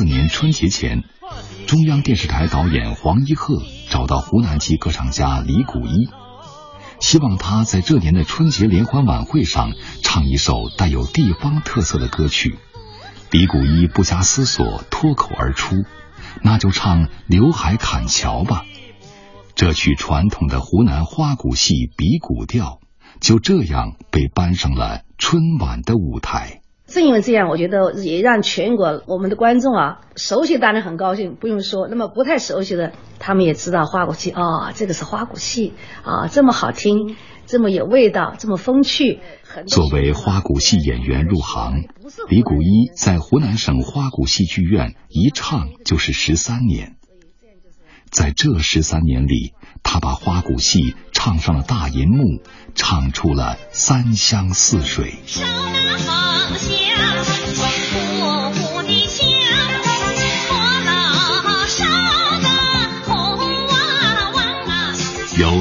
四年春节前，中央电视台导演黄一鹤找到湖南籍歌唱家李谷一，希望他在这年的春节联欢晚会上唱一首带有地方特色的歌曲。李谷一不加思索，脱口而出：“那就唱《刘海砍樵》吧。”这曲传统的湖南花鼓戏比鼓调，就这样被搬上了春晚的舞台。正因为这样，我觉得也让全国我们的观众啊，熟悉当然很高兴，不用说。那么不太熟悉的，他们也知道花鼓戏啊，这个是花鼓戏啊，这么好听，这么有味道，这么风趣。作为花鼓戏演员入行，李谷一在湖南省花鼓戏剧院一唱就是十三年。在这十三年里，他把花鼓戏唱上了大银幕，唱出了三湘四水。由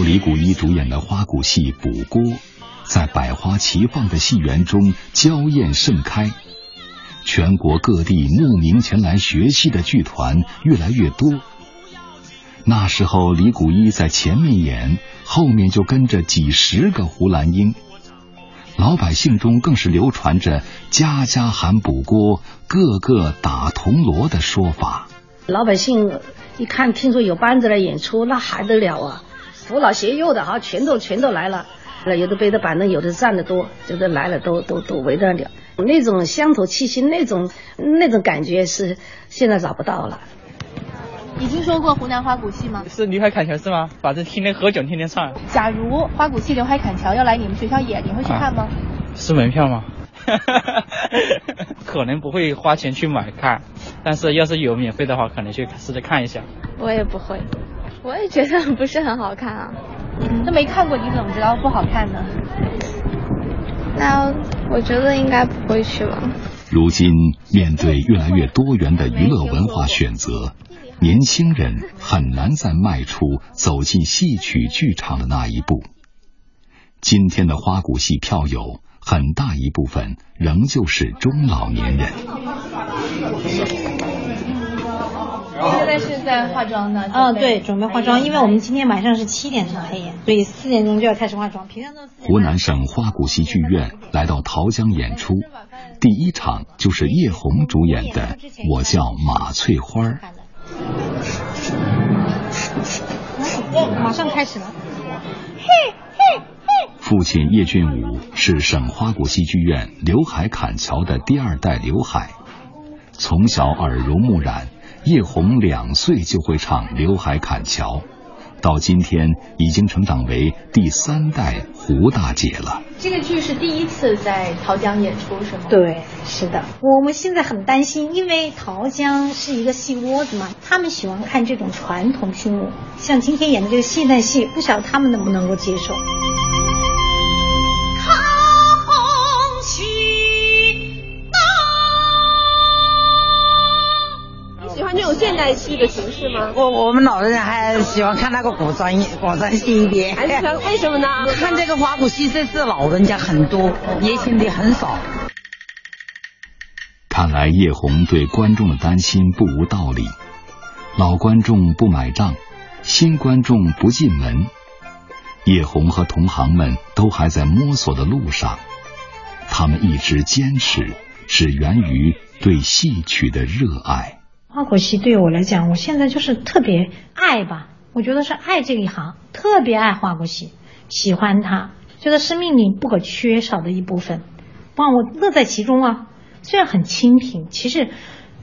李谷一主演的花鼓戏《补锅》，在百花齐放的戏园中娇艳盛开。全国各地慕名前来学戏的剧团越来越多。那时候，李谷一在前面演，后面就跟着几十个胡兰英。老百姓中更是流传着“家家喊补锅，个个打铜锣”的说法。老百姓一看，听说有班子来演出，那还得了啊！扶老携幼的哈，全都全都来了。那有的背着板凳，有的站的多，有的来了都都都围着了。那种乡土气息，那种那种感觉是现在找不到了。你听说过湖南花鼓戏吗？是刘海砍桥是吗？反正天天喝酒，天天唱。假如花鼓戏刘海砍桥要来你们学校演，你会去看吗？是门票吗？可能不会花钱去买看，但是要是有免费的话，可能去试着看一下。我也不会，我也觉得不是很好看啊。都没看过，你怎么知道不好看呢？那我觉得应该不会去吧。如今面对越来越多元的娱乐文化选择。年轻人很难再迈出走进戏曲剧场的那一步。今天的花鼓戏票友很大一部分仍旧是中老年人。现在化妆呢？嗯，对，准备化妆，因为我们今天晚上是七点钟开演，所以四点钟就要开始化妆。平常都湖南省花鼓戏剧院来到桃江演出，第一场就是叶红主演的《我叫马翠花》。马上开始了。嘿嘿嘿父亲叶俊武是省花鼓戏剧院刘海砍桥的第二代刘海，从小耳濡目染，叶红两岁就会唱刘海砍樵。到今天已经成长为第三代胡大姐了。这个剧是第一次在桃江演出是吗？对，是的。我们现在很担心，因为桃江是一个戏窝子嘛，他们喜欢看这种传统剧目，像今天演的这个现代戏，不晓得他们能不能够接受。戏的形式吗？我我们老人还喜欢看那个古装古装戏一点。还喜欢为什么呢？看这个花鼓戏，这是老人家很多，年轻的很少。看来叶红对观众的担心不无道理。老观众不买账，新观众不进门。叶红和同行们都还在摸索的路上，他们一直坚持，是源于对戏曲的热爱。花鼓戏对我来讲，我现在就是特别爱吧，我觉得是爱这一行，特别爱花鼓戏，喜欢它，觉得生命里不可缺少的一部分，哇，我乐在其中啊。虽然很清贫，其实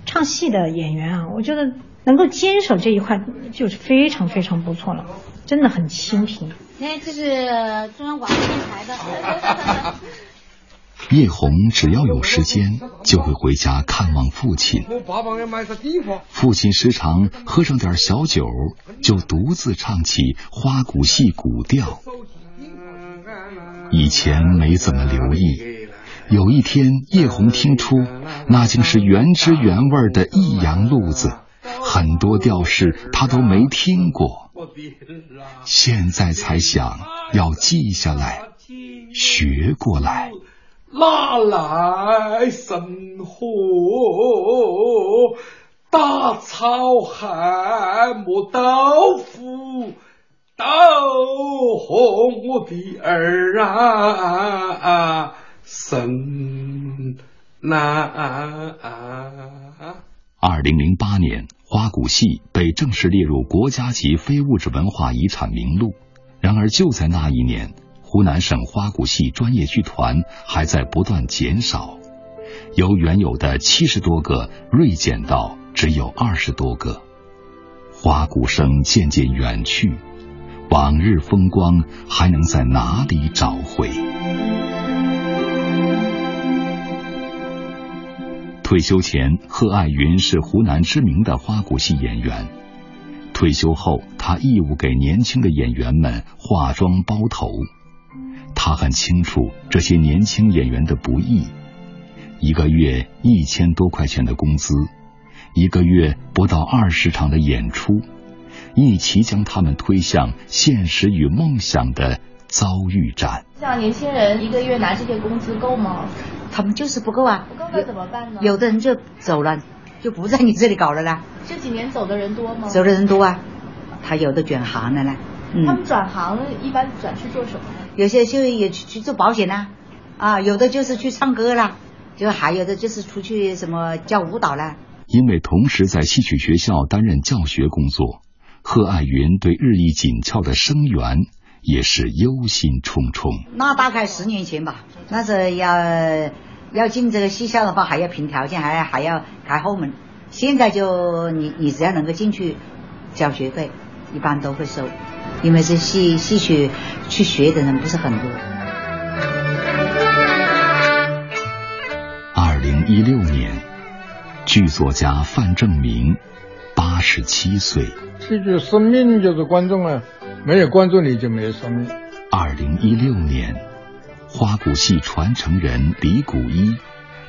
唱戏的演员啊，我觉得能够坚守这一块就是非常非常不错了，真的很清贫。哎，这是中央广播电台的。叶红只要有时间，就会回家看望父亲。父亲时常喝上点小酒，就独自唱起花鼓戏古调。以前没怎么留意，有一天叶红听出那竟是原汁原味的益阳路子，很多调式他都没听过。现在才想要记下来，学过来。哪来神火？大草汉磨豆腐，豆红我的儿啊，生难。二零零八年，花鼓戏被正式列入国家级非物质文化遗产名录。然而，就在那一年，湖南省花鼓戏专业剧团还在不断减少，由原有的七十多个锐减到只有二十多个，花鼓声渐渐远去，往日风光还能在哪里找回？退休前，贺爱云是湖南知名的花鼓戏演员。退休后，他义务给年轻的演员们化妆包头。他很清楚这些年轻演员的不易，一个月一千多块钱的工资，一个月不到二十场的演出，一起将他们推向现实与梦想的遭遇战。像年轻人一个月拿这些工资够吗？他们就是不够啊，不够那怎么办呢？有的人就走了，就不在你这里搞了啦。这几年走的人多吗？走的人多啊，他有的转行了呢。他们转行一般转去做什么呢？有些就也去去做保险啦，啊，有的就是去唱歌啦，就还有的就是出去什么教舞蹈啦。因为同时在戏曲学校担任教学工作，贺爱云对日益紧俏的生源也是忧心忡忡。那大概十年前吧，那是要。要进这个戏校的话，还要凭条件，还还要开后门。现在就你你只要能够进去，交学费，一般都会收，因为这戏戏曲去学的人不是很多。二零一六年，剧作家范正明八十七岁。戏剧生命就是观众啊，没有观众你就没有生命。二零一六年。花鼓戏传承人李谷一，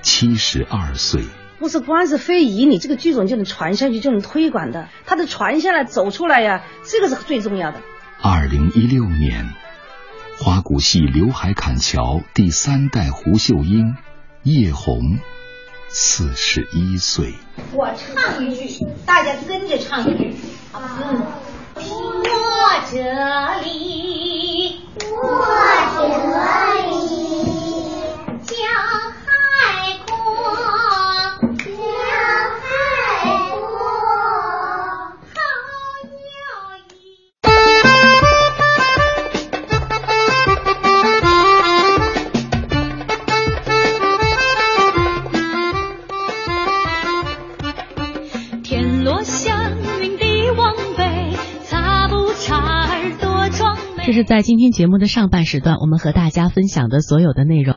七十二岁。不是光是非遗，你这个剧种就能传下去，就能推广的。它的传下来、走出来呀，这个是最重要的。二零一六年，花鼓戏刘海砍樵第三代胡秀英叶红，四十一岁。我唱一句，大家跟着唱一句？嗯。我这里，我这是在今天节目的上半时段，我们和大家分享的所有的内容。